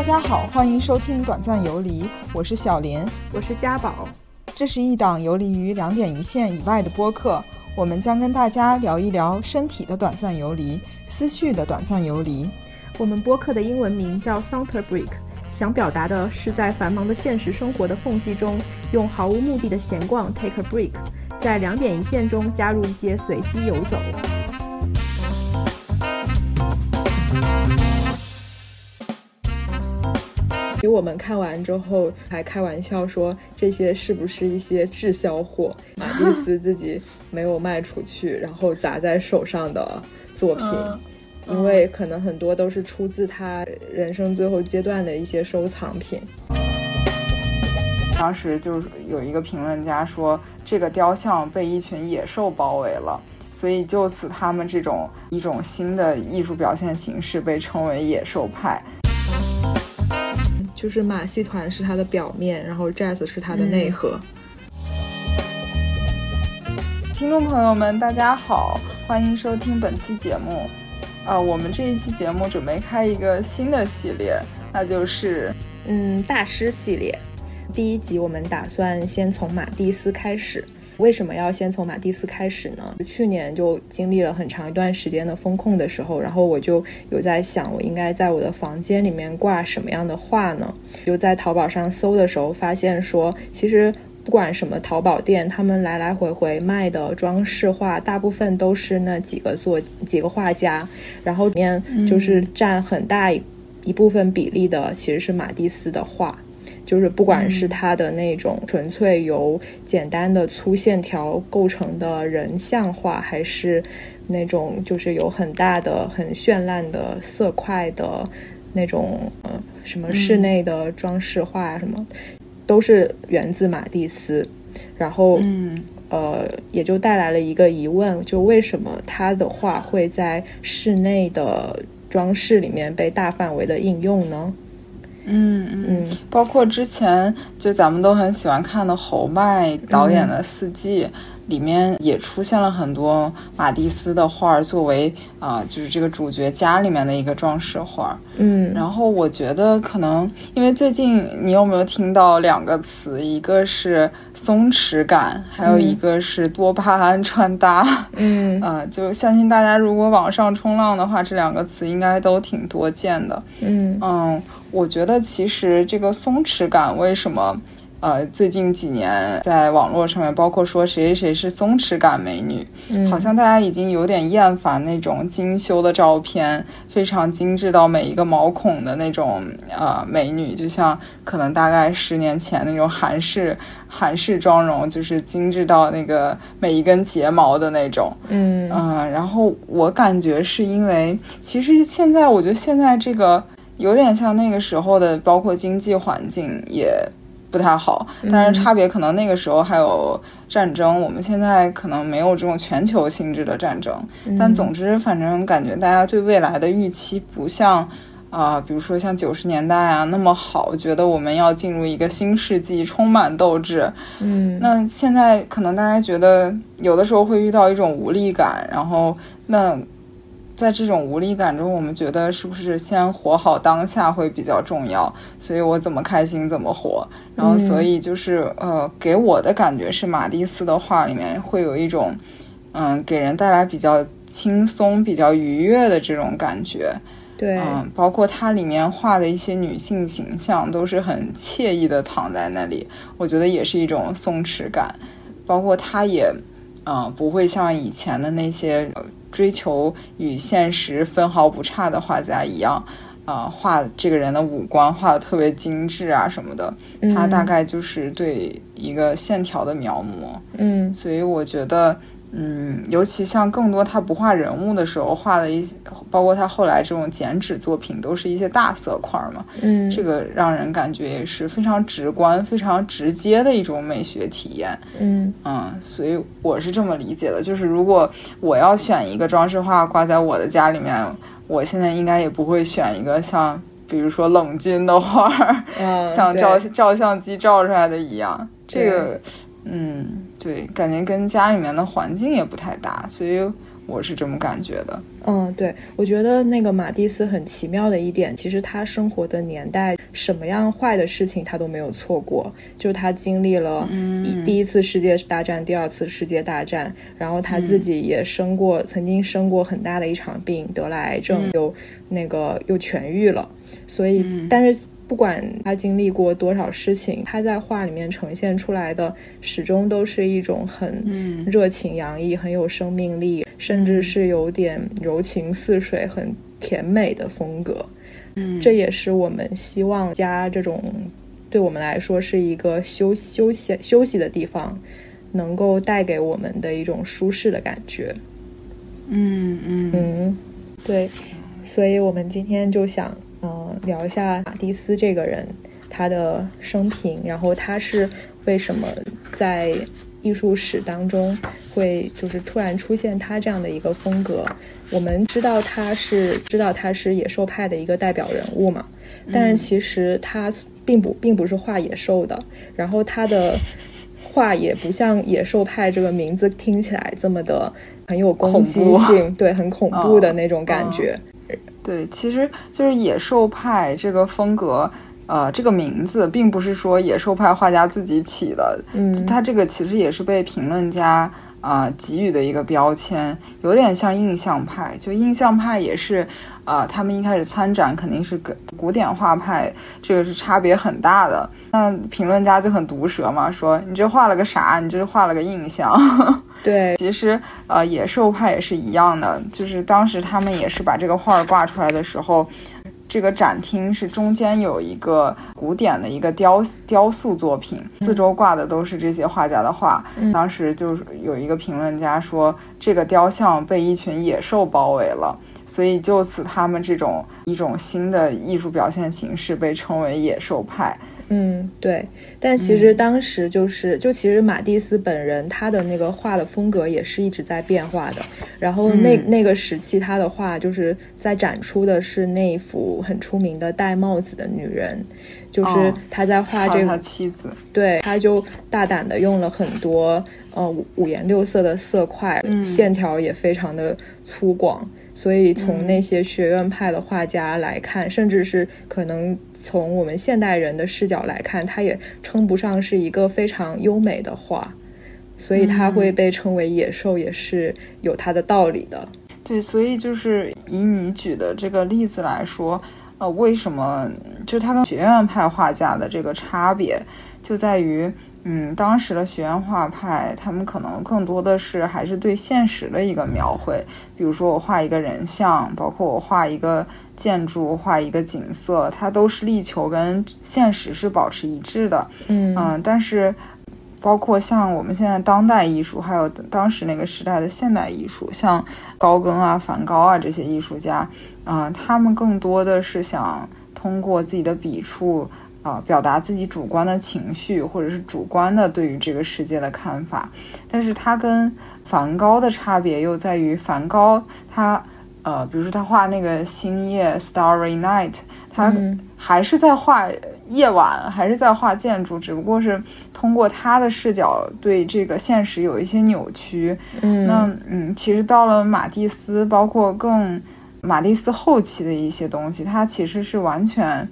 大家好，欢迎收听《短暂游离》，我是小林，我是家宝。这是一档游离于两点一线以外的播客，我们将跟大家聊一聊身体的短暂游离，思绪的短暂游离。我们播客的英文名叫 Saunter Break，想表达的是在繁忙的现实生活的缝隙中，用毫无目的的闲逛 take a break，在两点一线中加入一些随机游走。给我们看完之后，还开玩笑说这些是不是一些滞销货？马蒂斯自己没有卖出去，然后砸在手上的作品，因为可能很多都是出自他人生最后阶段的一些收藏品。当时就是有一个评论家说，这个雕像被一群野兽包围了，所以就此他们这种一种新的艺术表现形式被称为野兽派。就是马戏团是它的表面，然后 jazz 是它的内核。听众朋友们，大家好，欢迎收听本期节目。啊，我们这一期节目准备开一个新的系列，那就是嗯大师系列。第一集我们打算先从马蒂斯开始。为什么要先从马蒂斯开始呢？去年就经历了很长一段时间的风控的时候，然后我就有在想，我应该在我的房间里面挂什么样的画呢？就在淘宝上搜的时候，发现说，其实不管什么淘宝店，他们来来回回卖的装饰画，大部分都是那几个作几个画家，然后里面就是占很大一部分比例的，其实是马蒂斯的画。就是不管是他的那种纯粹由简单的粗线条构成的人像画，还是那种就是有很大的、很绚烂的色块的那种呃什么室内的装饰画什么，都是源自马蒂斯。然后，嗯，呃，也就带来了一个疑问：就为什么他的画会在室内的装饰里面被大范围的应用呢？嗯嗯，包括之前就咱们都很喜欢看的侯麦导演的《四季》。里面也出现了很多马蒂斯的画，作为啊，就是这个主角家里面的一个装饰画。嗯，然后我觉得可能因为最近你有没有听到两个词，一个是松弛感，还有一个是多巴胺穿搭。嗯，啊，就相信大家如果网上冲浪的话，这两个词应该都挺多见的。嗯嗯，我觉得其实这个松弛感为什么？呃，最近几年在网络上面，包括说谁谁谁是松弛感美女，好像大家已经有点厌烦那种精修的照片，非常精致到每一个毛孔的那种呃美女，就像可能大概十年前那种韩式韩式妆容，就是精致到那个每一根睫毛的那种。嗯嗯，然后我感觉是因为，其实现在我觉得现在这个有点像那个时候的，包括经济环境也。不太好，但是差别可能那个时候还有战争，我们现在可能没有这种全球性质的战争。但总之，反正感觉大家对未来的预期不像啊，比如说像九十年代啊那么好，觉得我们要进入一个新世纪，充满斗志。嗯，那现在可能大家觉得有的时候会遇到一种无力感，然后那。在这种无力感中，我们觉得是不是先活好当下会比较重要？所以我怎么开心怎么活。然后，所以就是呃，给我的感觉是马蒂斯的画里面会有一种，嗯，给人带来比较轻松、比较愉悦的这种感觉。对，嗯，包括它里面画的一些女性形象都是很惬意的躺在那里，我觉得也是一种松弛感。包括它也，嗯，不会像以前的那些。追求与现实分毫不差的画家一样，啊，画这个人的五官画的特别精致啊什么的，他大概就是对一个线条的描摹，嗯，所以我觉得。嗯，尤其像更多他不画人物的时候画的一些，包括他后来这种剪纸作品，都是一些大色块嘛。嗯，这个让人感觉也是非常直观、非常直接的一种美学体验。嗯嗯，所以我是这么理解的，就是如果我要选一个装饰画挂在我的家里面，我现在应该也不会选一个像比如说冷军的画，像照照相机照出来的一样。这个。嗯，对，感觉跟家里面的环境也不太搭，所以我是这么感觉的。嗯，对，我觉得那个马蒂斯很奇妙的一点，其实他生活的年代，什么样坏的事情他都没有错过。就他经历了一第一次世界大战，第二次世界大战，然后他自己也生过，曾经生过很大的一场病，得了癌症，又那个又痊愈了。所以，但是。不管他经历过多少事情，他在画里面呈现出来的始终都是一种很热情洋溢、很有生命力，甚至是有点柔情似水、很甜美的风格。嗯，这也是我们希望家这种对我们来说是一个休休息休息的地方，能够带给我们的一种舒适的感觉。嗯嗯嗯，对，所以我们今天就想。嗯，聊一下马蒂斯这个人，他的生平，然后他是为什么在艺术史当中会就是突然出现他这样的一个风格？我们知道他是知道他是野兽派的一个代表人物嘛，但是其实他并不并不是画野兽的，然后他的画也不像野兽派这个名字听起来这么的很有攻击性，对，很恐怖的那种感觉。对，其实就是野兽派这个风格，呃，这个名字并不是说野兽派画家自己起的，嗯，他这个其实也是被评论家啊给予的一个标签，有点像印象派，就印象派也是。啊，他们一开始参展肯定是跟古典画派这个是差别很大的。那评论家就很毒舌嘛，说你这画了个啥？你这是画了个印象。对，其实呃，野兽派也是一样的，就是当时他们也是把这个画挂出来的时候，这个展厅是中间有一个古典的一个雕雕塑作品，四周挂的都是这些画家的画。当时就是有一个评论家说，这个雕像被一群野兽包围了。所以就此，他们这种一种新的艺术表现形式被称为野兽派。嗯，对。但其实当时就是，就其实马蒂斯本人他的那个画的风格也是一直在变化的。然后那那个时期他的画就是在展出的是那一幅很出名的戴帽子的女人，就是他在画这个妻子。对，他就大胆的用了很多呃五颜六色的色块，线条也非常的粗犷。所以从那些学院派的画家来看，甚至是可能从我们现代人的视角来看，它也称不上是一个非常优美的画，所以它会被称为野兽，也是有它的道理的。对，所以就是以你举的这个例子来说，呃，为什么就是它跟学院派画家的这个差别就在于？嗯，当时的学院画派，他们可能更多的是还是对现实的一个描绘。比如说，我画一个人像，包括我画一个建筑、画一个景色，它都是力求跟现实是保持一致的。嗯嗯，但是包括像我们现在当代艺术，还有当时那个时代的现代艺术，像高更啊、梵高啊这些艺术家，啊，他们更多的是想通过自己的笔触。啊，表达自己主观的情绪，或者是主观的对于这个世界的看法。但是他跟梵高的差别又在于，梵高他，呃，比如说他画那个星夜 （Starry Night），他还是在画夜晚，还是在画建筑，只不过是通过他的视角对这个现实有一些扭曲。嗯，那嗯，其实到了马蒂斯，包括更马蒂斯后期的一些东西，他其实是完全。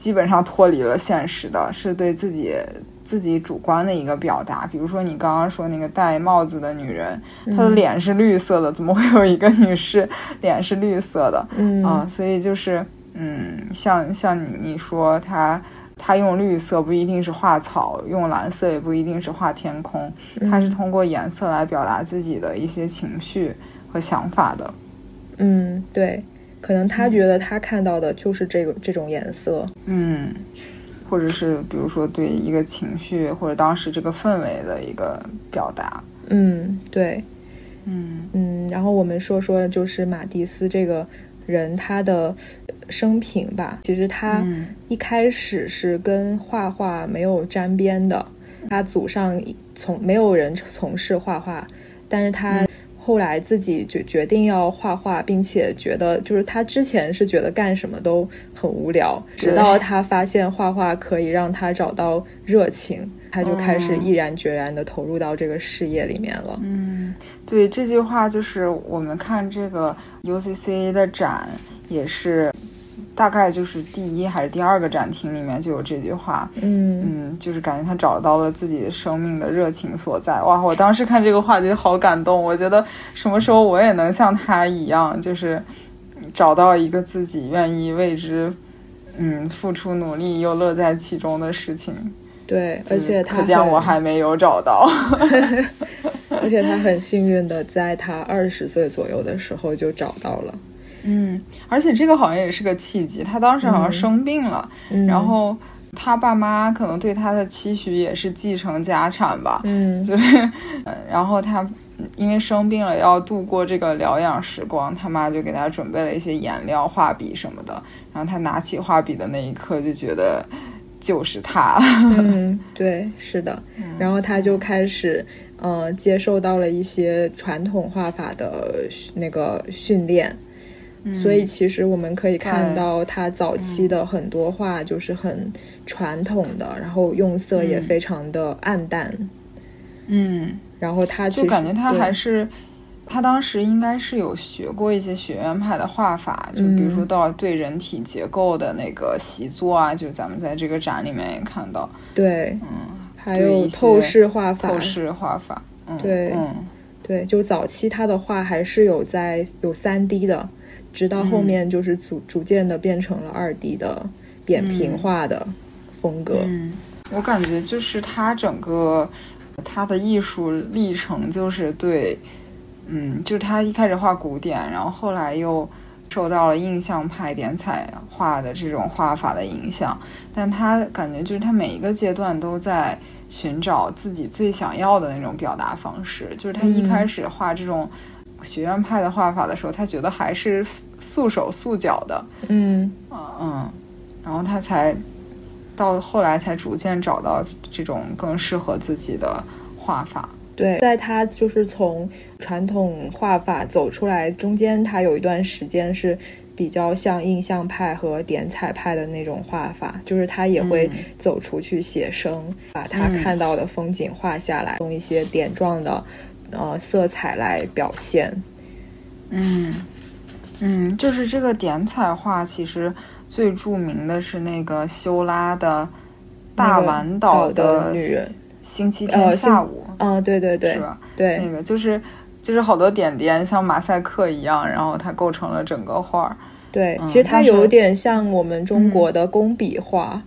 基本上脱离了现实的，是对自己自己主观的一个表达。比如说你刚刚说那个戴帽子的女人，她的脸是绿色的，怎么会有一个女士脸是绿色的？嗯啊，所以就是嗯，像像你说她她用绿色不一定是画草，用蓝色也不一定是画天空，她是通过颜色来表达自己的一些情绪和想法的。嗯，对。可能他觉得他看到的就是这个这种颜色，嗯，或者是比如说对一个情绪或者当时这个氛围的一个表达，嗯，对，嗯。嗯，然后我们说说就是马蒂斯这个人他的生平吧。其实他一开始是跟画画没有沾边的，他祖上从没有人从事画画，但是他。后来自己决决定要画画，并且觉得就是他之前是觉得干什么都很无聊，直到他发现画画可以让他找到热情，他就开始毅然决然的投入到这个事业里面了。嗯，对，这句话就是我们看这个 UCCA 的展也是。大概就是第一还是第二个展厅里面就有这句话，嗯嗯，就是感觉他找到了自己生命的热情所在。哇，我当时看这个话就好感动，我觉得什么时候我也能像他一样，就是找到一个自己愿意为之，嗯，付出努力又乐在其中的事情。对，而且他可见我还没有找到，而且他很幸运的在他二十岁左右的时候就找到了。嗯，而且这个好像也是个契机。他当时好像生病了，然后他爸妈可能对他的期许也是继承家产吧。嗯，就是，然后他因为生病了要度过这个疗养时光，他妈就给他准备了一些颜料、画笔什么的。然后他拿起画笔的那一刻，就觉得就是他。嗯，对，是的。然后他就开始，呃，接受到了一些传统画法的那个训练。所以其实我们可以看到，他早期的很多画就是很传统的，然后用色也非常的暗淡。嗯，然后他就感觉他还是，他当时应该是有学过一些学院派的画法，就比如说到对人体结构的那个习作啊，就咱们在这个展里面也看到。对，嗯，还有透视画法，透视画法。对，嗯，对，就早期他的画还是有在有三 D 的。直到后面就是逐逐渐的变成了二 D 的扁平化的风格。嗯，我感觉就是他整个他的艺术历程就是对，嗯，就是他一开始画古典，然后后来又受到了印象派点彩画的这种画法的影响，但他感觉就是他每一个阶段都在寻找自己最想要的那种表达方式。就是他一开始画这种。学院派的画法的时候，他觉得还是素手素脚的，嗯嗯，然后他才到后来才逐渐找到这种更适合自己的画法。对，在他就是从传统画法走出来中间，他有一段时间是比较像印象派和点彩派的那种画法，就是他也会走出去写生，把他看到的风景画下来，用一些点状的。呃，色彩来表现，嗯嗯，就是这个点彩画，其实最著名的是那个修拉的大丸岛的女人星期天下午，嗯，对对对，是吧？对，那个就是就是好多点点，像马赛克一样，然后它构成了整个画儿。对，其实它有点像我们中国的工笔画。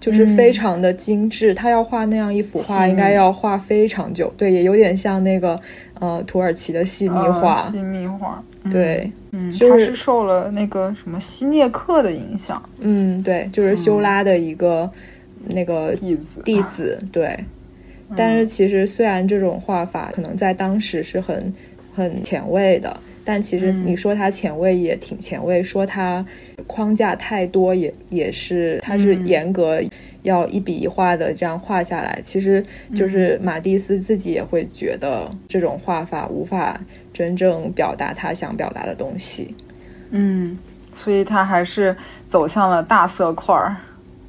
就是非常的精致，他要画那样一幅画，应该要画非常久。对，也有点像那个呃土耳其的细密画。细密画，对，嗯，他是受了那个什么希涅克的影响。嗯，对，就是修拉的一个那个弟子。弟子，对。但是其实虽然这种画法可能在当时是很很前卫的。但其实你说它前卫也挺前卫，说它框架太多也也是，它是严格要一笔一画的这样画下来。其实就是马蒂斯自己也会觉得这种画法无法真正表达他想表达的东西。嗯，所以他还是走向了大色块儿。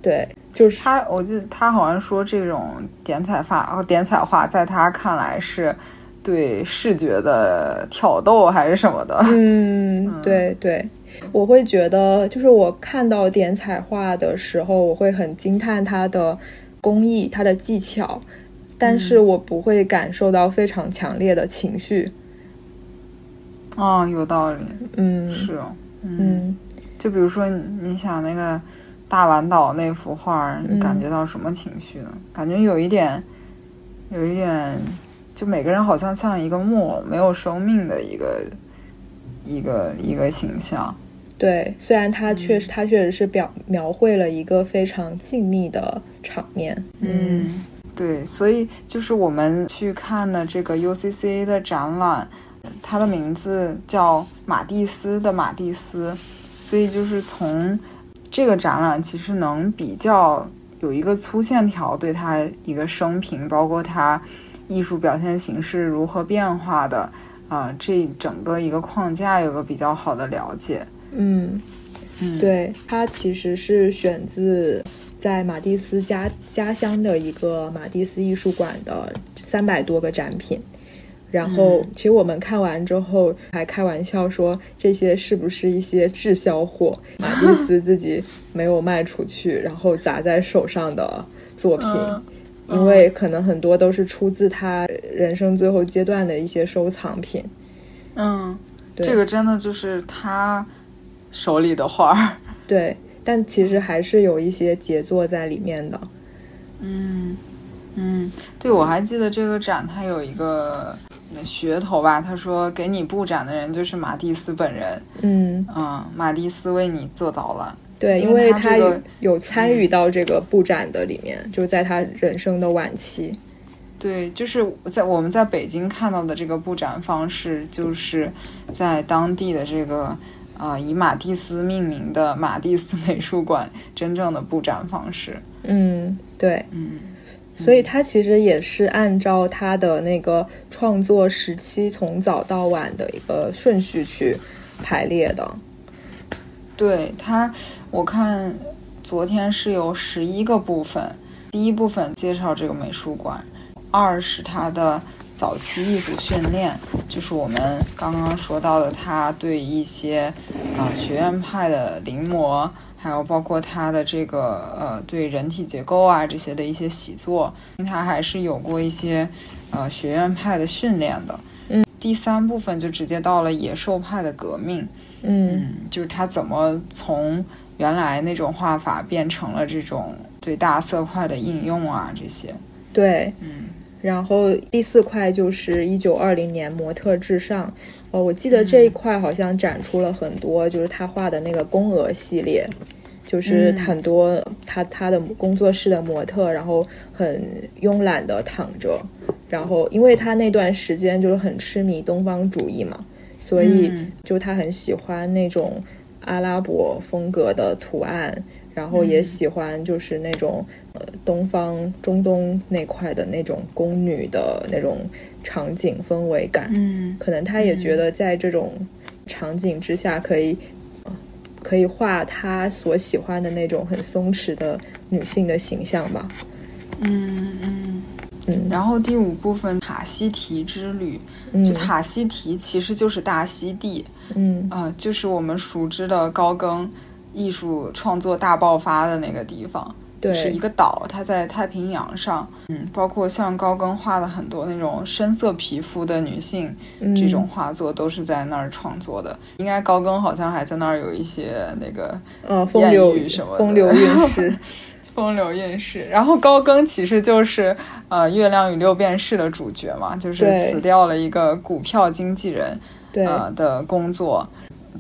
对，就是他，我记得他好像说这种点彩画，点彩画在他看来是。对视觉的挑逗还是什么的？嗯，对对，我会觉得，就是我看到点彩画的时候，我会很惊叹它的工艺、它的技巧，但是我不会感受到非常强烈的情绪。哦，有道理。嗯，是哦。嗯，就比如说，你想那个大丸岛那幅画，你感觉到什么情绪呢？感觉有一点，有一点。就每个人好像像一个木偶，没有生命的一个一个一个形象。对，虽然他确实，他确实是表描绘了一个非常静谧的场面。嗯，对，所以就是我们去看的这个 UCCA 的展览，它的名字叫马蒂斯的马蒂斯，所以就是从这个展览其实能比较有一个粗线条对他一个生平，包括他。艺术表现形式如何变化的？啊这整个一个框架有个比较好的了解。嗯，嗯，对，它其实是选自在马蒂斯家家乡的一个马蒂斯艺术馆的三百多个展品。然后，其实我们看完之后还开玩笑说，这些是不是一些滞销货？马蒂斯自己没有卖出去，然后砸在手上的作品，因为可能很多都是出自他人生最后阶段的一些收藏品。嗯，对这个真的就是他手里的画儿。对，但其实还是有一些杰作在里面的。嗯嗯，对，我还记得这个展它有一个噱头吧，他说给你布展的人就是马蒂斯本人。嗯，嗯，马蒂斯为你做到了。对，因因为为他有有参与到这个布展的里面，就是在他人生的晚期。对，就是在我们在北京看到的这个布展方式，就是在当地的这个啊、呃以马蒂斯命名的马蒂斯美术馆真正的布展方式。嗯，对，嗯所以他其实也是按照他的那个创作时期从早到晚的一个顺序去排列的。对它，我看昨天是有十一个部分，第一部分介绍这个美术馆，二是它的早期艺术训练，就是我们刚刚说到的，他对一些啊、学院派的临摹，还有包括他的这个呃对人体结构啊这些的一些习作，他还是有过一些呃学院派的训练的。嗯，第三部分就直接到了野兽派的革命。嗯嗯，就是他怎么从原来那种画法变成了这种对大色块的应用啊，这些，对。嗯。然后第四块就是一九二零年模特至上，哦，我记得这一块好像展出了很多，就是他画的那个宫娥系列，就是嗯很多他他的工作室的模特，然后很慵懒的躺着，然后因为他那段时间就是很痴迷东方主义嘛，所以嗯。就他很喜欢那种阿拉伯风格的图案，然后也嗯喜欢就是那种呃东方中东那块的那种宫女的那种场景氛围感。嗯可能他也觉得在这种场景之下可以。呃可以画他所喜欢的那种很松弛的女性的形象吧。嗯嗯。嗯然后第五部分塔西提之旅，就嗯塔西提其实就是大溪地，嗯啊、就是我们熟知的高更艺术创作大爆发的那个地方。就是一个岛，它在太平洋上，嗯，包括像高更画的很多那种深色皮肤的女性，这种画作都是在那儿创作的。应该高更好像还在那儿有一些那个嗯风流什么的风流韵事。风流韵事。然后高更其实就是呃《月亮与六便士》的主角嘛，就是辞掉了一个股票经纪人对，呃的工作，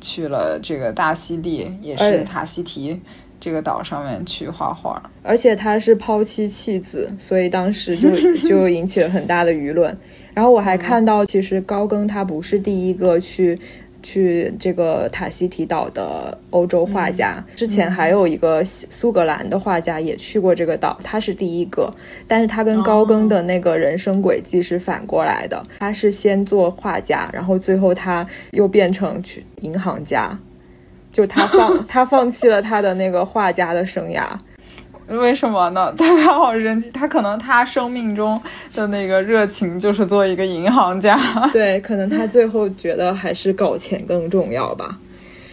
去了这个大溪地，也哎是塔希提这个岛上面去画画。而且他是抛妻弃子，所以当时就 就引起了很大的舆论。然后我还看到，其实高更他不是第一个去去这个塔希提岛的欧洲画家，之前还有一个苏格兰的画家也去过这个岛，他是第一个。但是他跟高更的那个人生轨迹是反过来的，他是先做画家，然后最后他又变成去银行家。就他放 他放弃了他的那个画家的生涯，为什么呢？他他好神奇，他可能他生命中的那个热情就是做一个银行家。对，可能他最后觉得还是搞钱更重要吧。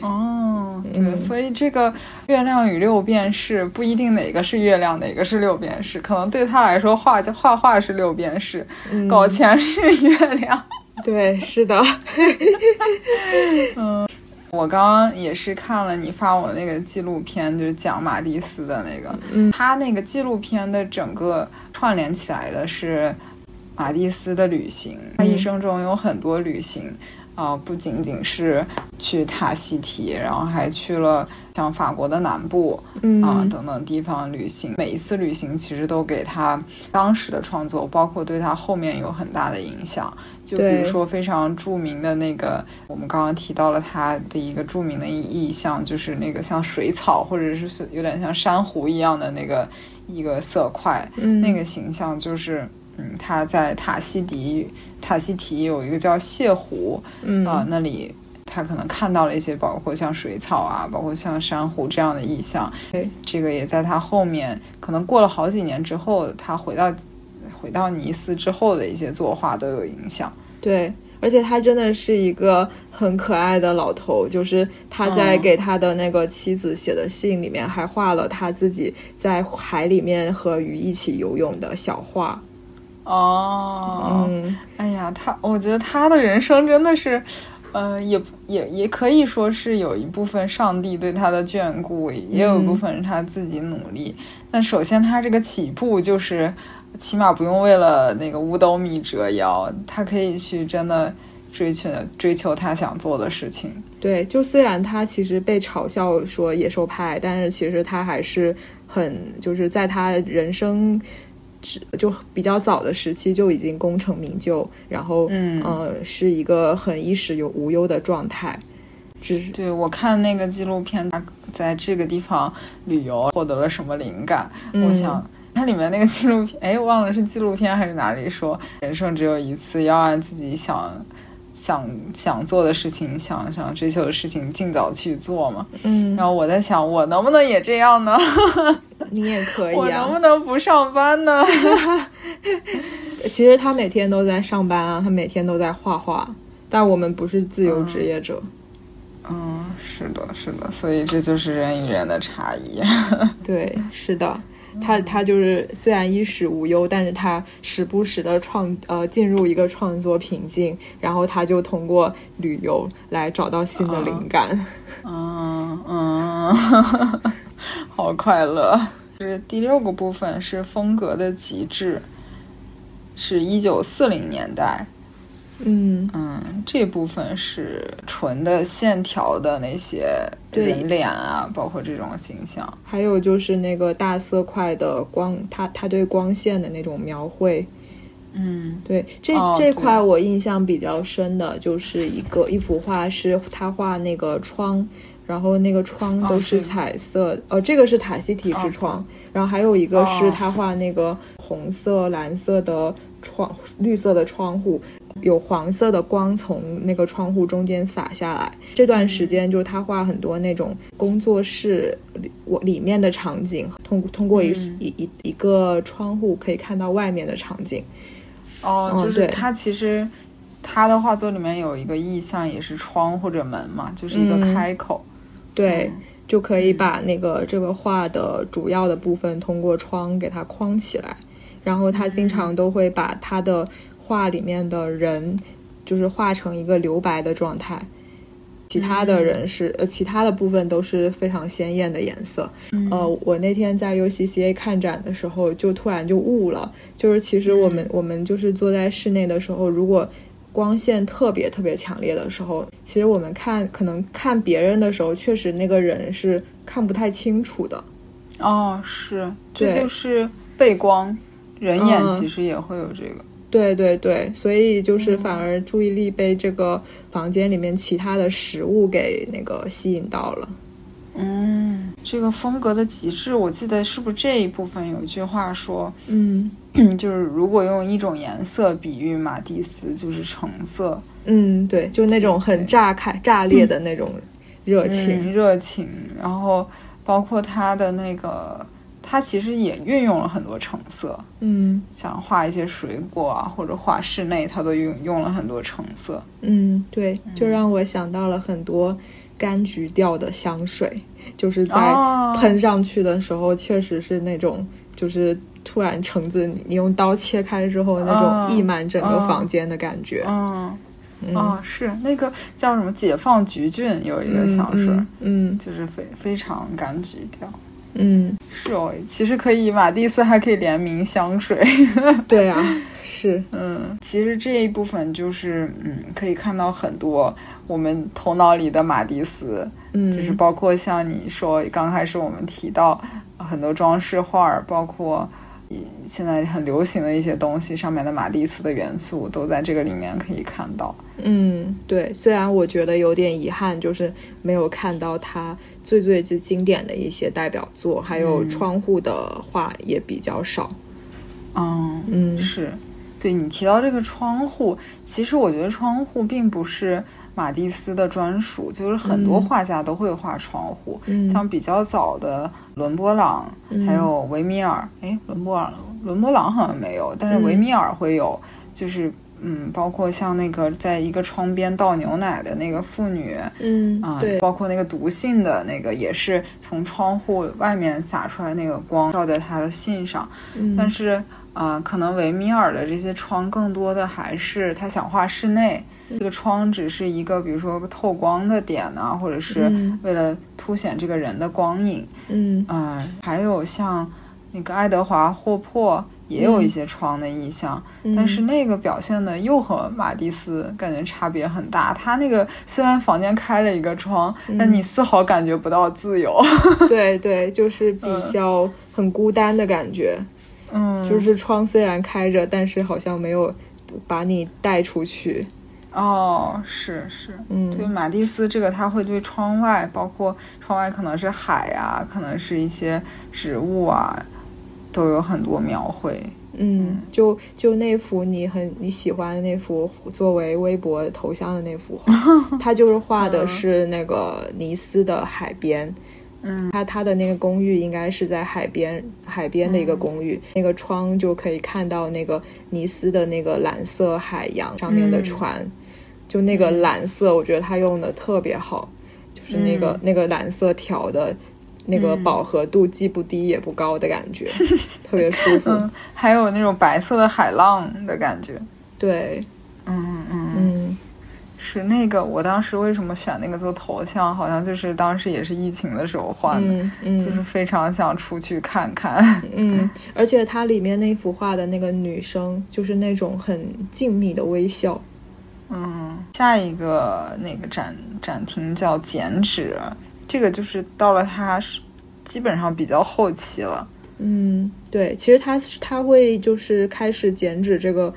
哦，对，嗯所以这个月亮与六便士不一定哪个是月亮，哪个是六便士，可能对他来说画画画是六便士，嗯搞钱是月亮。对，是的，我刚刚也是看了你发我那个纪录片，就是讲马蒂斯的那个，嗯他那个纪录片的整个串联起来的是马蒂斯的旅行，他一生中有很多旅行。啊、不仅仅是去塔希提，然后还去了像法国的南部嗯啊、等等地方旅行。每一次旅行其实都给他当时的创作，包括对他后面有很大的影响。就比如说非常著名的那个，我们刚刚提到了他的一个著名的意意象，就是那个像水草或者是有点像珊瑚一样的那个一个色块，嗯那个形象就是嗯，他在塔西迪塔西提有一个叫泻湖，嗯啊、那里他可能看到了一些包括像水草啊，包括像珊瑚这样的意象。对，这个也在他后面可能过了好几年之后，他回到回到尼斯之后的一些作画都有影响。对，而且他真的是一个很可爱的老头，就是他在嗯给他的那个妻子写的信里面，还画了他自己在海里面和鱼一起游泳的小画。哦，嗯，哎呀，他，我觉得他的人生真的是，呃，也也也可以说是有一部分上帝对他的眷顾，也有一部分是他自己努力。但首先，他这个起步就是，起码不用为了那个五斗米折腰，他可以去真的追求追求他想做的事情。对，就虽然他其实被嘲笑说野兽派，但是其实他还是很就是在他人生只就比较早的时期就已经功成名就，然后嗯呃是一个很衣食有无忧的状态。只是对我看那个纪录片，他在这个地方旅游获得了什么灵感？我嗯想，它里面那个纪录片，哎，我忘了是纪录片还是哪里说，人生只有一次，要按自己想想想做的事情、想想追求的事情尽早去做嘛。嗯然，后我在想，我能不能也这样呢？你也可以我能不啊。能不上班呢？其实他每天都在上班啊，他每天都在画画，但我们不是自由职业者。嗯，是的，是的，所以这就是人与人的差异。对，是的，他他就是虽然衣食无忧，但是他时不时的创呃进入一个创作瓶颈，然后他就通过旅游来找到新的灵感。嗯嗯，好快乐。是第六个部分是风格的极致，是一九四零年代。嗯，嗯，这部分是纯的线条的那些对人脸啊，包括这种形象。还有就是那个大色块的光，他他对光线的那种描绘。嗯对，这、哦这块我印象比较深的就是一个一幅画，是他画那个窗，然后那个窗哦都是彩色，呃，这个是塔西提之窗，然后还有一个是哦他画那个红色、蓝色的窗，绿色的窗户。有黄色的光从那个窗户中间洒下来。这段时间就是他画很多那种工作室里我里面的场景，通通过一、嗯一一一个窗户可以看到外面的场景。哦，就是他其实他的画作里面有一个意象，也是窗或者门嘛，就是一个嗯开口。对，就可以把那个这个画的主要的部分通过窗给它框起来。然后他经常都会把他的画里面的人，就是画成一个留白的状态，其他的人是、呃，其他的部分都是非常鲜艳的颜色。呃，我那天在 UCCA 看展的时候，就突然就悟了，就是其实我们、我们就是坐在室内的时候，如果光线特别特别强烈的时候，其实我们看可能看别人的时候，确实那个人是看不太清楚的。哦，是，这就是背光，人眼嗯其实也会有这个。对对对，所以就是反而注意力被这个房间里面其他的食物给那个吸引到了。嗯，这个风格的极致，我记得是不是这一部分有一句话说，嗯 就是如果用一种颜色比喻马蒂斯，就是橙色，嗯，对，就那种很炸开、炸裂的那种热情。嗯、热情，然后包括他的那个，他其实也运用了很多橙色，嗯像画一些水果啊，或者画室内，它都用用了很多橙色。嗯，对，就让我想到了很多柑橘调的香水，就是在哦喷上去的时候，确实是那种就是。突然，橙子你用刀切开之后，那哦种溢满整个哦房间的感觉。嗯，嗯哦，是那个叫什么解放橘郡有一个香水，嗯嗯就是非非常柑橘调。嗯，是哦，其实可以，马蒂斯还可以联名香水。对啊，是，嗯，其实这一部分就是，嗯，可以看到很多我们头脑里的马蒂斯，嗯，就是包括像你说刚开始我们提到很多装饰画儿，包括现在很流行的一些东西上面的马蒂斯的元素，都在这个里面可以看到。嗯，对，虽然我觉得有点遗憾，就是没有看到他最最最经典的一些代表作，还有嗯窗户的画也比较少。嗯，嗯是对你提到这个窗户，其实我觉得窗户并不是马蒂斯的专属，就是很多画家都会画窗户，像比较早的伦勃朗，还有维米尔，哎，伦勃朗，伦勃朗好像没有，但是维米尔会有，就是。嗯，包括像那个在一个窗边倒牛奶的那个妇女，嗯啊，对，包括那个读信的那个，也是从窗户外面洒出来那个光照在他的信上。嗯，但是啊，可能维米尔的这些窗更多的还是他想画室内，这个窗只是一个，比如说透光的点呢，或者是为了凸显这个人的光影。嗯啊，还有像那个爱德华霍珀。也有一些窗的意象，但是那个表现的又和马蒂斯感觉差别很大。他那个虽然房间开了一个窗，但你丝毫感觉不到自由。对对，就是比较很孤单的感觉。嗯，就是窗虽然开着，但是好像没有把你带出去。哦，是是，嗯，对马蒂斯这个他会对窗外，包括窗外可能是海呀，可能是一些植物啊。都有很多描绘，嗯，就就那幅你很你喜欢的那幅作为微博头像的那幅画，他就是画的是那个尼斯的海边，嗯，他他的那个公寓应该是在海边海边的一个公寓，那个窗就可以看到那个尼斯的那个蓝色海洋上面的船，就那个蓝色，我觉得他用的特别好，就是那个那个蓝色调的。那个饱和度既不低也不高的感觉，特别舒服。还有那种白色的海浪的感觉。对，嗯嗯嗯，是那个。我当时为什么选那个做头像？好像就是当时也是疫情的时候换的，就是非常想出去看看。嗯，而且它里面那幅画的那个女生，就是那种很静谧的微笑。嗯，下一个那个展展厅叫剪纸。这个就是到了他是基本上比较后期了，嗯，对，其实他他会就是开始剪纸这个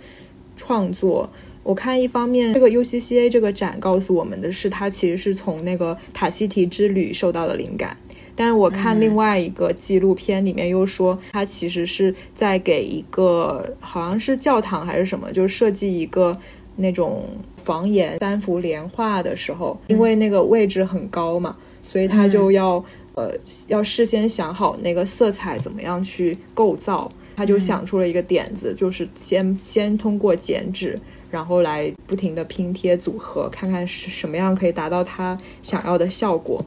创作。我看一方面，这个 UCCA 这个展告诉我们的是，他其实是从那个塔希提之旅受到的灵感。但是我看另外一个纪录片里面又说，他其实是在给一个好像是教堂还是什么，就设计一个那种房檐三幅连画的时候，因为那个位置很高嘛。所以他就要呃要事先想好那个色彩怎么样去构造，他就想出了一个点子，就是先先通过剪纸，然后来不停的拼贴组合，看看是什么样可以达到他想要的效果，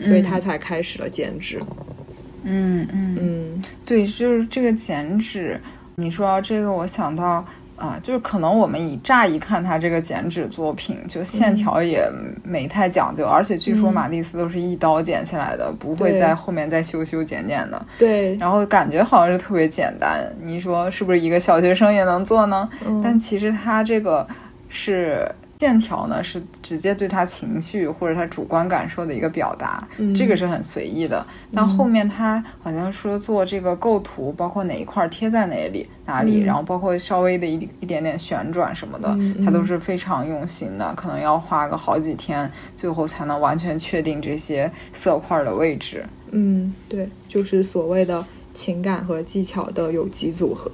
所以他才开始了剪纸。嗯嗯嗯，对，就是这个剪纸，你说到这个，我想到。啊，就是可能我们以乍一看他这个剪纸作品，就线条也没太讲究，而且据说马蒂斯都是一刀剪下来的，不会在后面再修修剪剪的。对，然后感觉好像是特别简单，你说是不是一个小学生也能做呢？但其实他这个是。线条呢是直接对他情绪或者他主观感受的一个表达，这个是很随意的。但后面他好像说做这个构图，包括哪一块贴在哪里哪里，然后包括稍微的一一点点旋转什么的，他都是非常用心的，可能要花个好几天，最后才能完全确定这些色块的位置。嗯，对，就是所谓的情感和技巧的有机组合。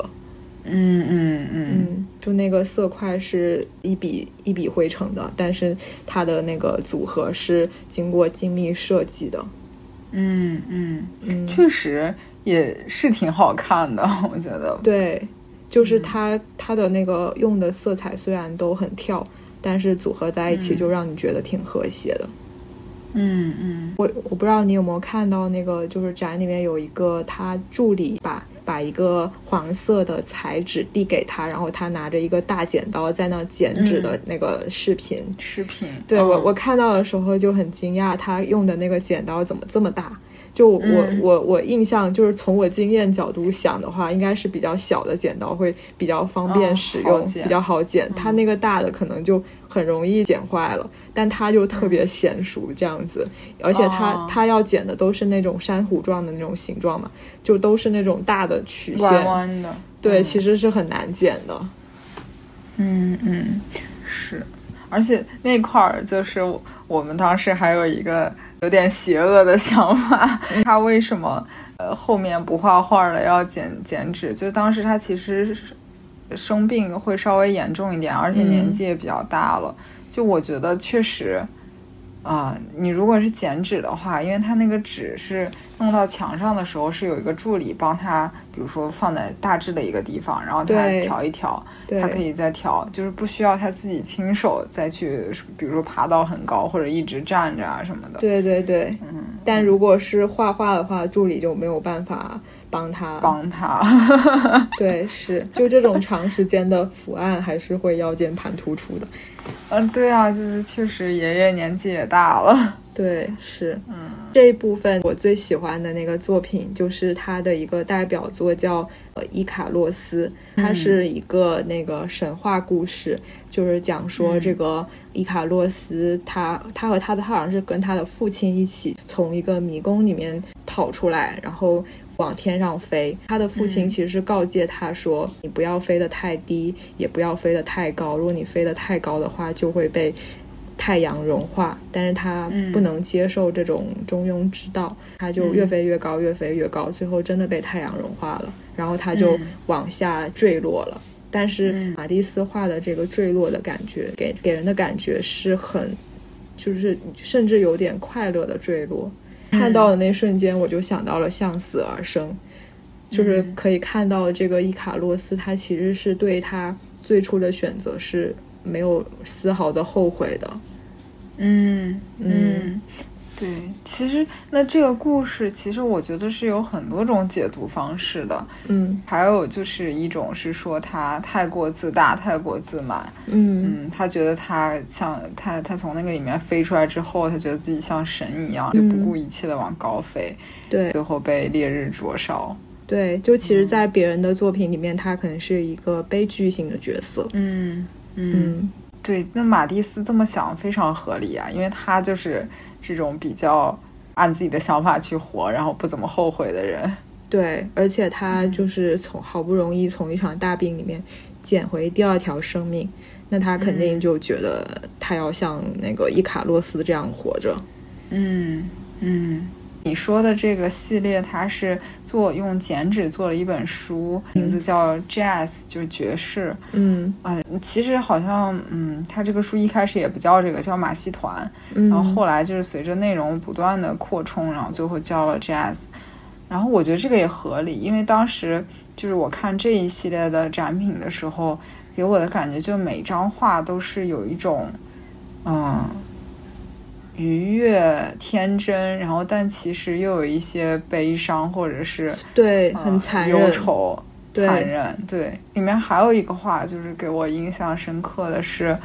嗯嗯嗯，就那个色块是一笔一笔绘成的，但是它的那个组合是经过精密设计的。嗯嗯嗯，确实也是挺好看的，我觉得。对，就是它它的那个用的色彩虽然都很跳，但是组合在一起就让你觉得挺和谐的。嗯嗯，我我不知道你有没有看到那个，就是展里面有一个他助理把。把一个黄色的彩纸递给他，然后他拿着一个大剪刀在那剪纸的那个视频。视频，对我我看到的时候就很惊讶，他用的那个剪刀怎么这么大？就我我我印象就是从我经验角度想的话，应该是比较小的剪刀会比较方便使用，比较好剪。它那个大的可能就很容易剪坏了，但它就特别娴熟这样子。而且他他要剪的都是那种珊瑚状的那种形状嘛，就都是那种大的曲线。弯弯的。对，其实是很难剪的。嗯嗯，是。而且那块儿就是我们当时还有一个。有点邪恶的想法，他为什么呃后面不画画了，要剪剪纸？就是当时他其实生病会稍微严重一点，而且年纪也比较大了。就我觉得确实。啊，你如果是剪纸的话，因为他那个纸是弄到墙上的时候，是有一个助理帮他，比如说放在大致的一个地方，然后他调一调，他可以再调，就是不需要他自己亲手再去，比如说爬到很高或者一直站着啊什么的。对对对，嗯。但如果是画画的话，助理就没有办法帮他帮他。对，是就这种长时间的伏案，还是会腰间盘突出的。嗯，对啊，就是确实爷爷年纪也大了。对，是，嗯，这一部分我最喜欢的那个作品就是他的一个代表作，叫《呃伊卡洛斯》，它是一个那个神话故事，就是讲说这个伊卡洛斯，他他和他的他好像是跟他的父亲一起从一个迷宫里面跑出来，然后。往天上飞，他的父亲其实是告诫他说：“你不要飞得太低，也不要飞得太高。如果你飞得太高的话，就会被太阳融化。”但是他不能接受这种中庸之道，他就越飞越高，越飞越高，最后真的被太阳融化了，然后他就往下坠落了。但是马蒂斯画的这个坠落的感觉，给给人的感觉是很，就是甚至有点快乐的坠落。看到的那瞬间，我就想到了向死而生，就是可以看到这个伊卡洛斯，他其实是对他最初的选择是没有丝毫的后悔的。嗯嗯。对，其实那这个故事，其实我觉得是有很多种解读方式的。嗯，还有就是一种是说他太过自大，太过自满。嗯嗯，他觉得他像他，他从那个里面飞出来之后，他觉得自己像神一样，就不顾一切的往高飞。对，最后被烈日灼烧。对，就其实，在别人的作品里面，他可能是一个悲剧性的角色。嗯嗯，对，那马蒂斯这么想非常合理啊，因为他就是。这种比较按自己的想法去活，然后不怎么后悔的人，对，而且他就是从好不容易从一场大病里面捡回第二条生命，那他肯定就觉得他要像那个伊卡洛斯这样活着。嗯嗯。你说的这个系列，它是做用剪纸做了一本书，名字叫 Jazz，就是爵士。嗯啊，其实好像，嗯，它这个书一开始也不叫这个，叫马戏团。然后后来就是随着内容不断的扩充，然后最后叫了 Jazz。然后我觉得这个也合理，因为当时就是我看这一系列的展品的时候，给我的感觉就每张画都是有一种，嗯。愉悦、天真，然后但其实又有一些悲伤，或者是对很残忍、忧愁、残忍。对，里面还有一个话，就是给我印象深刻的是，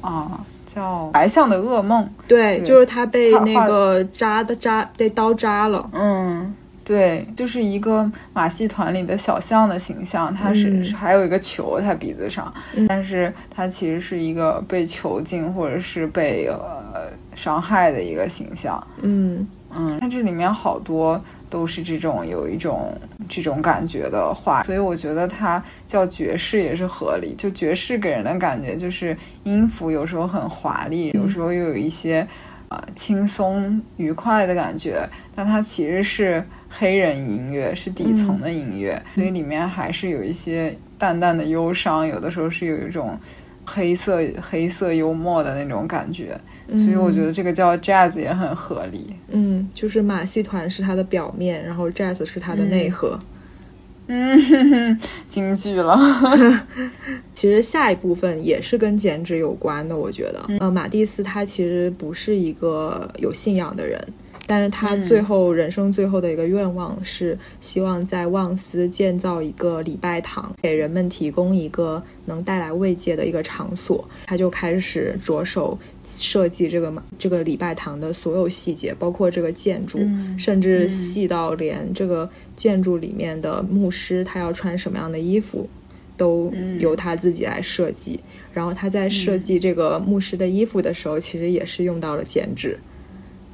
啊，叫《白象的噩梦》。对，就是他被那个扎的扎被刀扎了。嗯。对，就是一个马戏团里的小象的形象，它是还有一个球，它鼻子上，但是它其实是一个被囚禁或者是被呃伤害的一个形象。嗯嗯，它这里面好多都是这种有一种这种感觉的话，所以我觉得它叫爵士也是合理。就爵士给人的感觉就是音符有时候很华丽，有时候又有一些呃轻松愉快的感觉，但它其实是。黑人音乐是底层的音乐，所以里面还是有一些淡淡的忧伤，有的时候是有一种黑色黑色幽默的那种感觉，所以我觉得这个叫 jazz 也很合理。嗯，就是马戏团是它的表面，然后 jazz 是它的内核。嗯，京剧了。其实下一部分也是跟剪纸有关的，我觉得。呃，马蒂斯他其实不是一个有信仰的人。但是他最后人生最后的一个愿望是希望在旺斯建造一个礼拜堂，给人们提供一个能带来慰藉的一个场所。他就开始着手设计这个这个礼拜堂的所有细节，包括这个建筑，甚至细到连这个建筑里面的牧师他要穿什么样的衣服，都由他自己来设计。然后他在设计这个牧师的衣服的时候，其实也是用到了剪纸。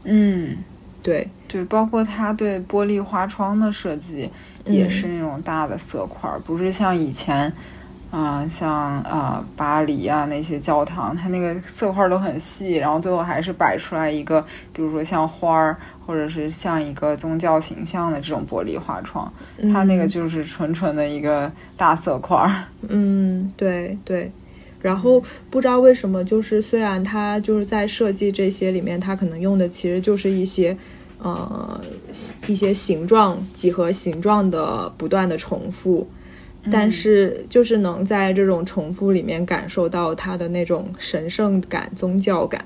嗯。对对，包括他对玻璃花窗的设计，也是那种大的色块，不是像以前，啊，像啊巴黎啊那些教堂，它那个色块都很细，然后最后还是摆出来一个，比如说像花儿，或者是像一个宗教形象的这种玻璃画窗，它那个就是纯纯的一个大色块儿。嗯，对对。然后不知道为什么，就是虽然它就是在设计这些里面，它可能用的其实就是一些呃一些形状几何形状的不断的重复。但是，就是能在这种重复里面感受到它的那种神圣感、宗教感。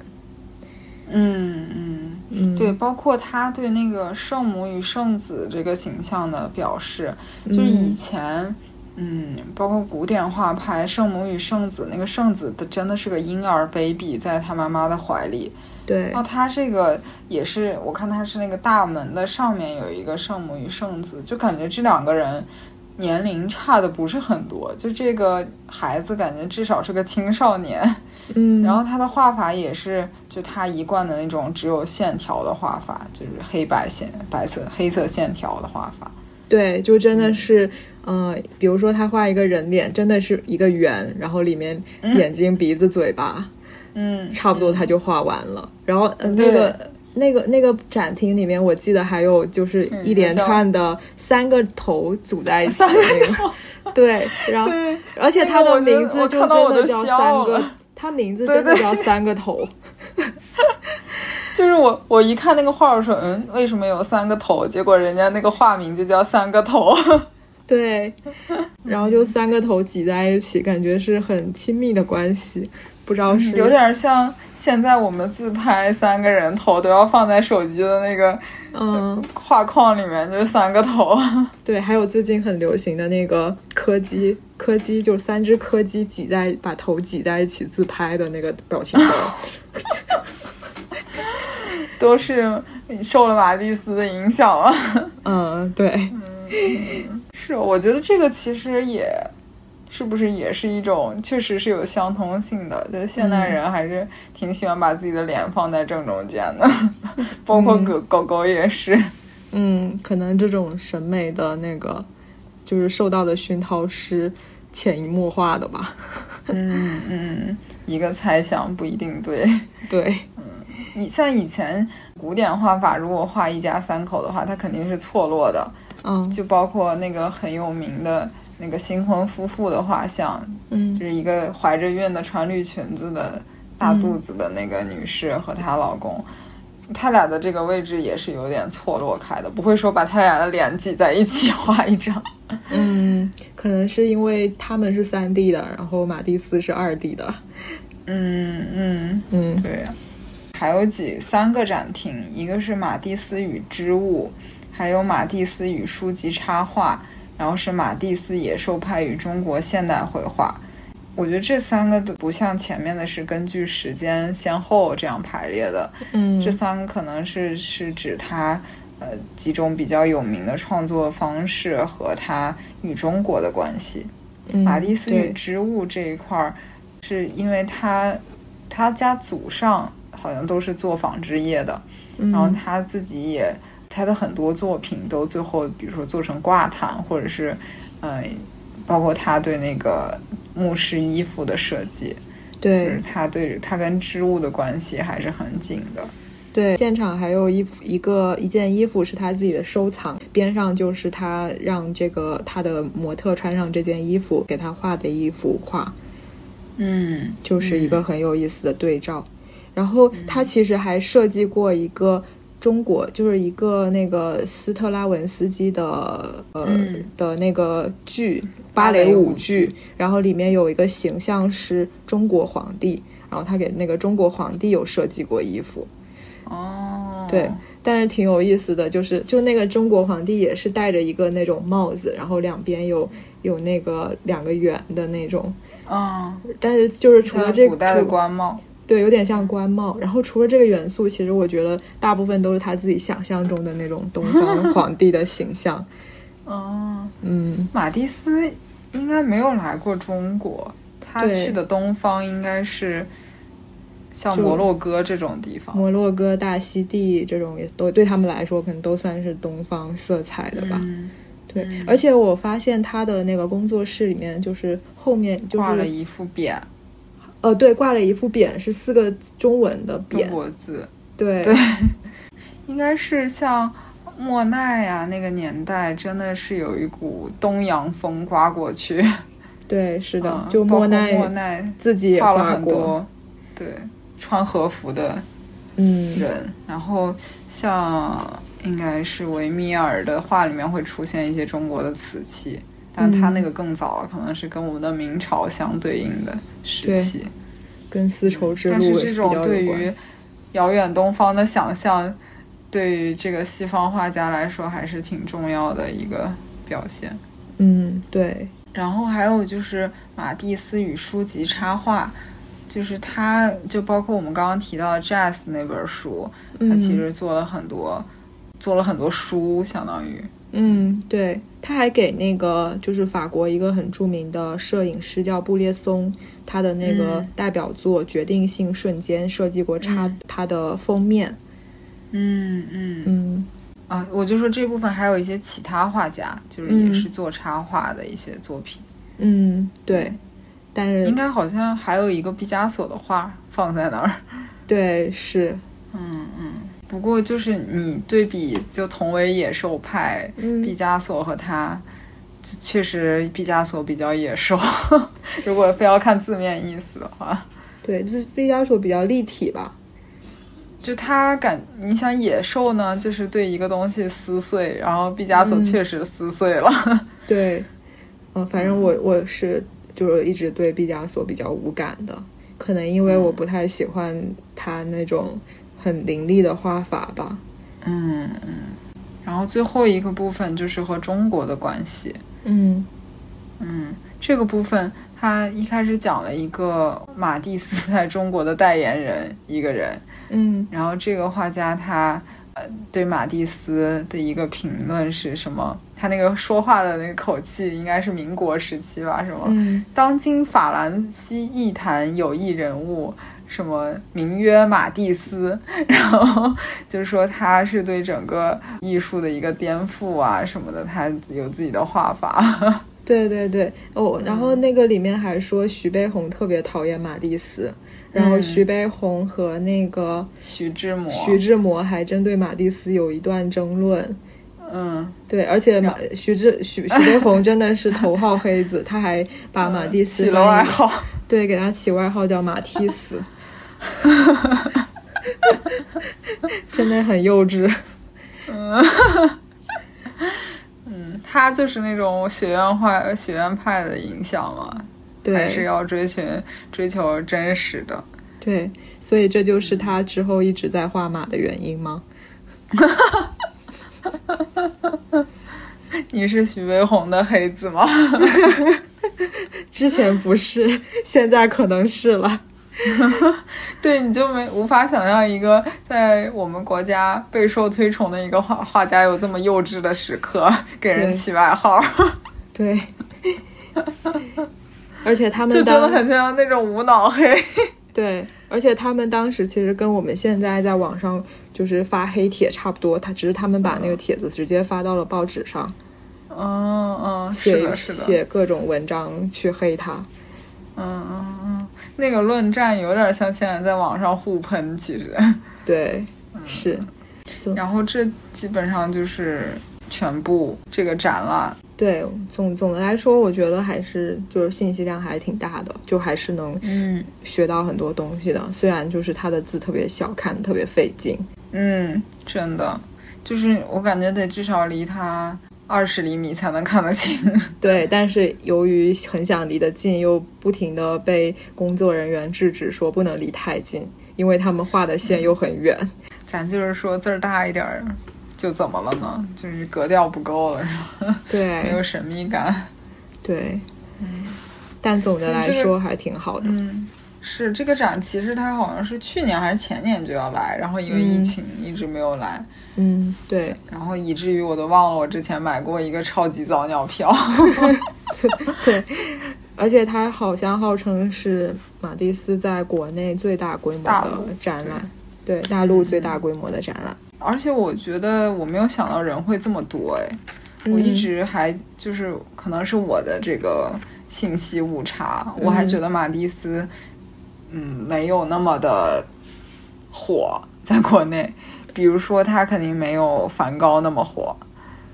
嗯嗯嗯，对，包括他对那个圣母与圣子这个形象的表示，就是以前，嗯，包括古典画派，圣母与圣子，那个圣子的真的是个婴儿 baby 在他妈妈的怀里。对，然后他这个也是，我看他是那个大门的上面有一个圣母与圣子，就感觉这两个人。年龄差的不是很多，就这个孩子感觉至少是个青少年，嗯，然后他的画法也是就他一贯的那种只有线条的画法，就是黑白线、白色、黑色线条的画法。对，就真的是，嗯，比如说他画一个人脸，真的是一个圆，然后里面眼睛、鼻子、嘴巴，嗯，差不多他就画完了。然后，嗯，那个。那个那个展厅里面，我记得还有就是一连串的三个头组在一起的那个，对，然后而且他的名字就真的叫三个，他名字真的叫三个头。就是我我一看那个画，我说嗯，为什么有三个头？结果人家那个画名就叫三个头。对，然后就三个头挤在一起，感觉是很亲密的关系，不知道是有点像。现在我们自拍三个人头都要放在手机的那个嗯画框里面，就是三个头。对，还有最近很流行的那个柯基，柯基就三只柯基挤在把头挤在一起自拍的那个表情包，都是受了马蒂斯的影响了。嗯，对，嗯，是，我觉得这个其实也。是不是也是一种，确实是有相通性的？就是现代人还是挺喜欢把自己的脸放在正中间的，包括狗狗狗也是。嗯，可能这种审美的那个，就是受到的熏陶是潜移默化的吧。嗯嗯，一个猜想不一定对。对，嗯，你像以前古典画法，如果画一家三口的话，它肯定是错落的。嗯，就包括那个很有名的。那个新婚夫妇的画像，嗯，就是一个怀着孕的穿绿裙子的大肚子的那个女士和她老公，他俩的这个位置也是有点错落开的，不会说把他俩的脸挤在一起画一张。嗯，可能是因为他们是三 D 的，然后马蒂斯是二 D 的。嗯嗯嗯，对。还有几三个展厅，一个是马蒂斯与织物，还有马蒂斯与书籍插画。然后是马蒂斯野兽派与中国现代绘画，我觉得这三个都不像前面的是根据时间先后这样排列的，嗯，这三个可能是是指他呃几种比较有名的创作方式和他与中国的关系。马蒂斯与织物这一块儿，是因为他他家祖上好像都是做纺织业的，然后他自己也。他的很多作品都最后，比如说做成挂毯，或者是，呃，包括他对那个牧师衣服的设计，对，他对他跟织物的关系还是很紧的。对，现场还有衣服一个一件衣服是他自己的收藏，边上就是他让这个他的模特穿上这件衣服给他画的一幅画，嗯，就是一个很有意思的对照。然后他其实还设计过一个。中国就是一个那个斯特拉文斯基的呃的那个剧芭蕾舞剧，然后里面有一个形象是中国皇帝，然后他给那个中国皇帝有设计过衣服。哦，对，但是挺有意思的，就是就那个中国皇帝也是戴着一个那种帽子，然后两边有有那个两个圆的那种。嗯，但是就是除了这古代的官帽。对，有点像官帽。然后除了这个元素，其实我觉得大部分都是他自己想象中的那种东方 皇帝的形象。哦，嗯，马蒂斯应该没有来过中国，他去的东方应该是像摩洛哥这种地方。摩洛哥、大溪地这种也都对他们来说，可能都算是东方色彩的吧。对，而且我发现他的那个工作室里面，就是后面就是挂了一副匾，呃，对，挂了一副匾，是四个中文的匾，中国字。对对，应该是像莫奈呀那个年代，真的是有一股东洋风刮过去。对，是的，嗯就莫奈莫奈自己也画了很多，对，穿和服的嗯，人。然后像应该是维米尔的画里面会出现一些中国的瓷器，但他那个更早了，可能是跟我们的明朝相对应的时期。跟丝绸之路但是这种对于。遥远东方的想象，对于这个西方画家来说还是挺重要的一个表现。嗯，对，然后还有就是马蒂斯与书籍插画，就是他就包括我们刚刚提到的《Jazz》那本书，他嗯其实做了很多，做了很多书，相当于嗯，对，他还给那个就是法国一个很著名的摄影师叫布列松，他的那个嗯。代表作《决定性瞬间》设计过插嗯。他的封面。嗯嗯。嗯。啊，我就说这部分还有一些其他画家，就是也是做插画的一些作品，嗯，对，但是应该好像还有一个毕加索的画放在那儿。对是，嗯嗯，不过就是你对比，就同为野兽派，嗯毕加索和他，确实毕加索比较野兽。如果非要看字面意思的话，对，就是毕加索比较立体吧。就他感，你想野兽呢，就是对一个东西撕碎，然后毕加索嗯确实撕碎了。对，嗯、反正我我是就是一直对毕加索比较无感的，可能因为我不太喜欢他那种很凌厉的画法吧。嗯嗯。然后最后一个部分就是和中国的关系。嗯嗯，这个部分他一开始讲了一个马蒂斯在中国的代言人一个人，嗯然后这个画家他呃对马蒂斯的一个评论是什么？他那个说话的那个口气应该是民国时期吧？什么？嗯当今法兰西艺坛有一人物，什么名曰马蒂斯，然后就是说他是对整个艺术的一个颠覆啊什么的，他有自己的画法。对对对，哦，然后那个里面还说徐悲鸿特别讨厌马蒂斯，然后嗯徐悲鸿和那个徐志摩，徐志摩还针对马蒂斯有一段争论。嗯，对，而且马徐志徐徐悲鸿真的是头号黑子，他还把马蒂斯起了外号。对，给他起外号叫马蒂斯，真的很幼稚。嗯，他就是那种学院派、学院派的影响嘛，还是要追寻追求真实的。对，所以这就是他之后一直在画马的原因吗？你是徐悲鸿的黑子吗？之前不是，现在可能是了。对，你就没无法想象一个在我们国家备受推崇的一个画画家有这么幼稚的时刻，给人起外号，对，而且他们就真的很像那种无脑黑。对，而且他们当时其实跟我们现在在网上就是发黑帖差不多，他只是他们把那个帖子直接发到了报纸上，嗯嗯，是写写各种文章去黑他。嗯嗯嗯，那个论战有点像现在在网上互喷，其实。对，是，然后这基本上就是全部这个展览。对，总总的来说，我觉得还是就是信息量还挺大的，就还是能嗯学到很多东西的。虽然就是他的字特别小，看特别费劲。嗯，真的，就是我感觉得至少离它二十厘米才能看得清。对，但是由于很想离得近，又不停的被工作人员制止说不能离太近，因为他们画的线又很远。咱就是说字儿大一点儿，就怎么了呢？就是格调不够了，是吧？没有神秘感。对，嗯但总的来说还挺好的。嗯，是这个展，其实它好像是去年还是前年就要来，然后因为疫情一直没有来，嗯，对。然后以至于我都忘了我之前买过一个超级早鸟票。对，而且它好像号称是马蒂斯在国内最大规模的展览，对。大陆最大规模的展览。而且我觉得我没有想到人会这么多哎，我一。直还就是可能是我的这个信息误差，我还觉得马蒂斯，嗯，没有那么的火在国内。比如说，他肯定没有梵高那么火，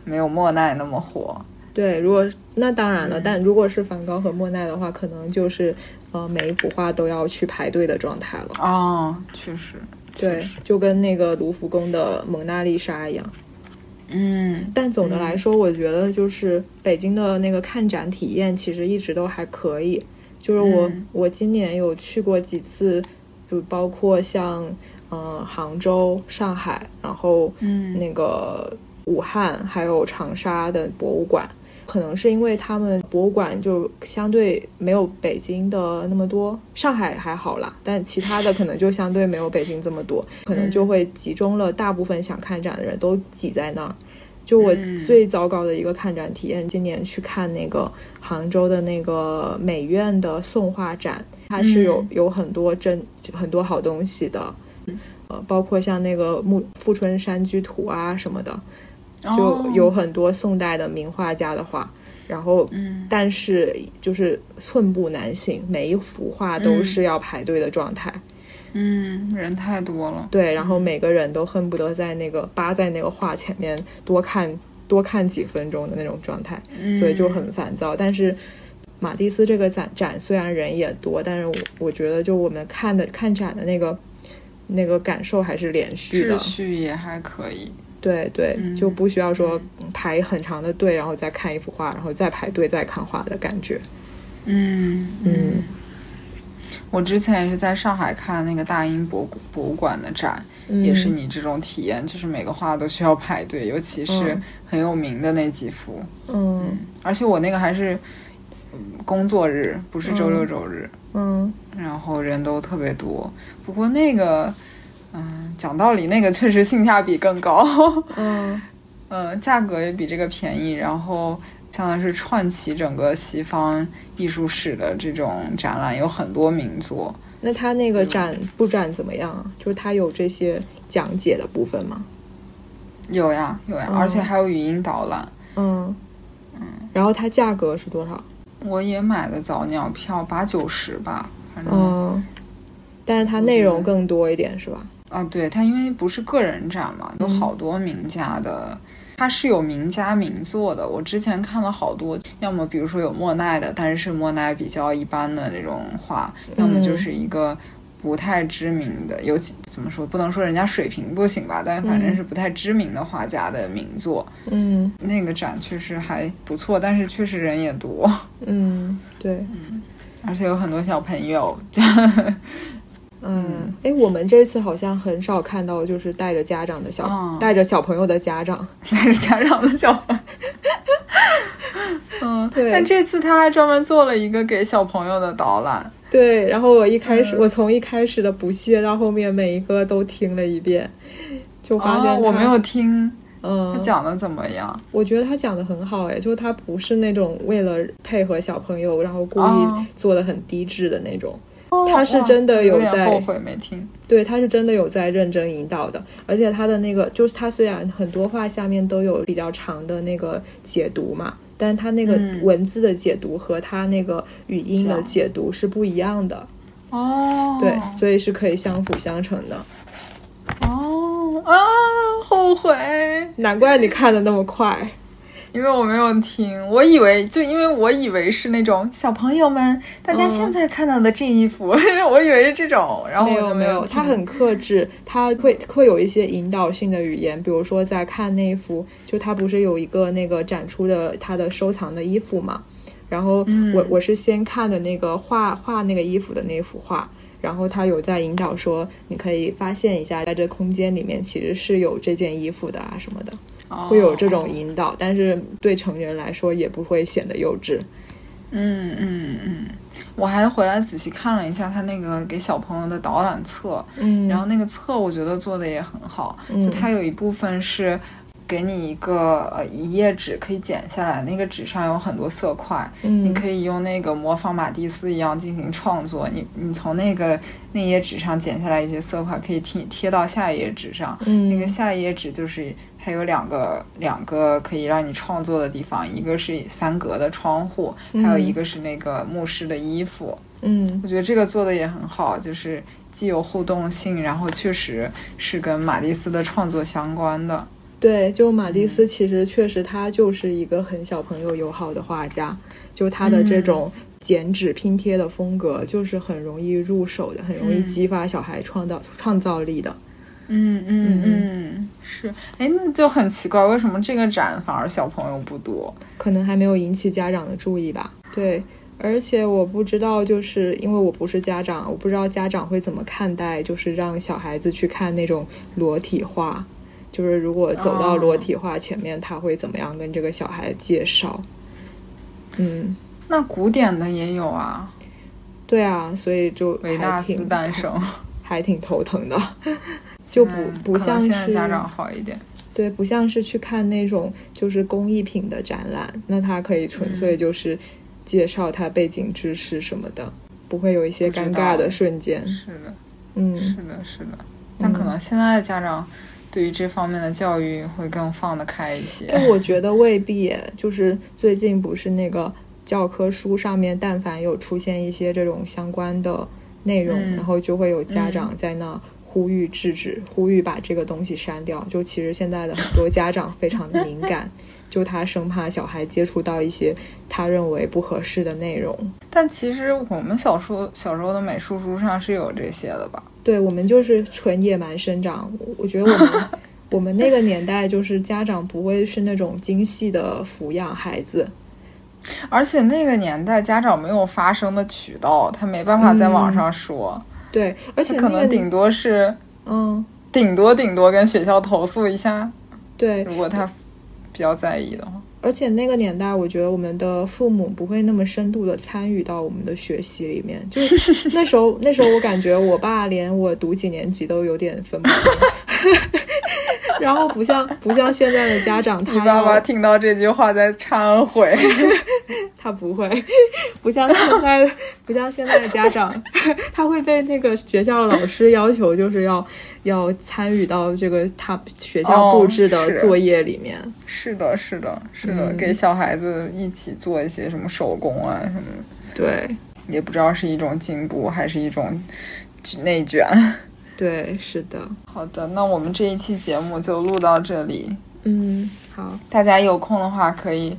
没有莫奈那么火。对，如果那当然了，但如果是梵高和莫奈的话，可能就是呃每一幅画都要去排队的状态了。哦，确实，对，就跟那个卢浮宫的蒙娜丽莎一样。嗯，但总的来说，我觉得就是北京的那个看展体验其实一直都还可以。就是我我今年有去过几次，就包括像嗯杭州、上海，然后嗯那个武汉还有长沙的博物馆。可能是因为他们博物馆就相对没有北京的那么多，上海还好啦，但其他的可能就相对没有北京这么多，可能就会集中了大部分想看展的人都挤在那儿。就我最糟糕的一个看展体验，今年去看那个杭州的那个美院的宋画展，它是有有很多真很多好东西的，呃，包括像那个《木富春山居图》啊什么的。就有很多宋代的名画家的画，然后，但是就是寸步难行，每一幅画都是要排队的状态。嗯，人太多了。对，然后每个人都恨不得在那个扒在那个画前面多看多看几分钟的那种状态，所以就很烦躁。但是马蒂斯这个展展虽然人也多，但是我我觉得就我们看的看展的那个那个感受还是连续的，秩序也还可以。对对，就不需要说排很长的队，然后再看一幅画，然后再排队再看画的感觉。嗯嗯，我之前也是在上海看那个大英博博物馆的展，也是你这种体验，就是每个画都需要排队，尤其是很有名的那几幅。嗯，而且我那个还是工作日，不是周六周日。嗯，然后人都特别多，不过那个。嗯，讲道理，那个确实性价比更高。嗯 嗯，价格也比这个便宜，然后相当于是串起整个西方艺术史的这种展览，有很多名作。那它那个展布展怎么样？就是它有这些讲解的部分吗？有呀，有呀，而且还有语音导览。嗯嗯，然后它价格是多少？我也买的早鸟票，八九十吧，反正。嗯，但是它内容更多一点，是吧？啊，对，它因为不是个人展嘛，有好多名家的，它是有名家名作的。我之前看了好多，要么比如说有莫奈的，但是是莫奈比较一般的那种画，要么就是一个不太知名的，尤其怎么说，不能说人家水平不行吧，但反正是不太知名的画家的名作。嗯，那个展确实还不错，但是确实人也多。嗯，对，嗯，而且有很多小朋友。嗯，哎，我们这次好像很少看到，就是带着家长的小，带着小朋友的家长，带着家长的小孩。嗯，对。但这次他还专门做了一个给小朋友的导览。对，然后我一开始，我从一开始的不屑到后面每一个都听了一遍，就发现我没有听。嗯，他讲的怎么样？我觉得他讲的很好，哎，就是他不是那种为了配合小朋友，然后故意做的很低质的那种。他是真的有在后悔没听，对，他是真的有在认真引导的，而且他的那个就是他虽然很多话下面都有比较长的那个解读嘛，但是他那个文字的解读和他那个语音的解读是不一样的哦，对，所以是可以相辅相成的。哦啊，后悔，难怪你看的那么快。因为我没有听，我以为就因为我以为是那种小朋友们大家现在看到的这一幅，我以为是这种，然后没有没有，他很克制，他会会有一些引导性的语言，比如说在看那幅，就他不是有一个那个展出的他的收藏的衣服嘛，然后我我是先看的那个画画那个衣服的那幅画，然后他有在引导说你可以发现一下，在这空间里面其实是有这件衣服的啊什么的。会有这种引导，但是对成人来说也不会显得幼稚。嗯嗯嗯，我还回来仔细看了一下他那个给小朋友的导览册，嗯，然后那个册我觉得做的也很好，就它有一部分是给你一个呃一页纸可以剪下来，那个纸上有很多色块，嗯你可以用那个模仿马蒂斯一样进行创作。你你从那个那页纸上剪下来一些色块，可以贴贴到下一页纸上。嗯那个下一页纸就是它有两个两个可以让你创作的地方，一个是三格的窗户，还有一个是那个牧师的衣服。嗯我觉得这个做的也很好，就是既有互动性，然后确实是跟马蒂斯的创作相关的。对，就马蒂斯其实确实他就是一个很小朋友友好的画家，就他的这种剪纸拼贴的风格，就是很容易入手的，很容易嗯激发小孩创造创造力的。嗯嗯嗯，是。哎，那就很奇怪，为什么这个展反而小朋友不多？可能还没有引起家长的注意吧。对，而且我不知道，就是因为我不是家长，我不知道家长会怎么看待，就是让小孩子去看那种裸体画，就是如果走到哦裸体画前面，他会怎么样跟这个小孩介绍？嗯，那古典的也有啊，对啊，所以就维纳斯诞生，还挺头疼的，就不嗯不像是家长好一点。对，不像是去看那种就是工艺品的展览，那它可以纯嗯粹就是介绍它背景知识什么的，不会有一些尴尬的瞬间。是的，嗯是的，是的。但可能现在的家长对于这方面的教育会更放得开一些。但我觉得未必，就是最近不是那个教科书上面，但凡有出现一些这种相关的内容，嗯然后就会有家长在那呼吁制止，呼吁把这个东西删掉。就其实现在的很多家长非常的敏感，就他生怕小孩接触到一些他认为不合适的内容。但其实我们小时候小时候的美术书上是有这些的吧？对我们就是纯野蛮生长，我我觉得我们 我们那个年代就是家长不会是那种精细的抚养孩子，而且那个年代家长没有发声的渠道，他没办法在网上说，对，而且可那个能顶多是嗯，顶多顶多跟学校投诉一下，对，如果他比较在意的话。而且那个年代，我觉得我们的父母不会那么深度的参与到我们的学习里面。就是 那时候，那时候我感觉我爸连我读几年级都有点分不清，然后不像 不像现在的家长，他爸爸听到这句话在忏悔。他不会，不像现在不像现在的家长，他会被那个学校老师要求，就是要要参与到这个他学校布置的作业里面。是的，是的，是的，嗯给小孩子一起做一些什么手工啊什么的，对也不知道是一种进步还是一种内卷。对，是的，好的，那我们这一期节目就录到这里。嗯，好，大家有空的话可以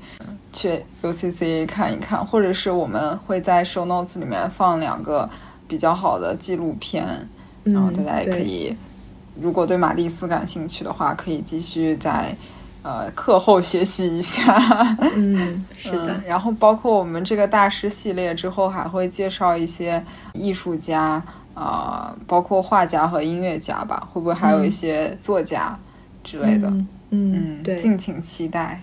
去 UCC 看一看，或者是我们会在 show notes 里面放两个比较好的纪录片，嗯，然后大家也可以，如果对马蒂斯感兴趣的话，可以继续在呃课后学习一下。嗯，是的嗯，，然后包括我们这个大师系列之后还会介绍一些艺术家，啊，包括画家和音乐家吧，会不会还有一些作家之类的？嗯嗯，嗯，对，敬请期待。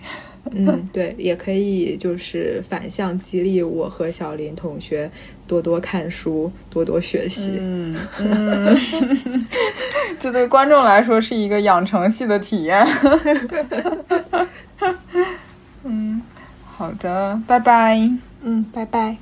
嗯对，也可以就是反向激励我和小林同学多多看书，多多学习。嗯嗯，这对观众来说是一个养成系的体验。嗯，好的，拜拜。嗯，拜拜。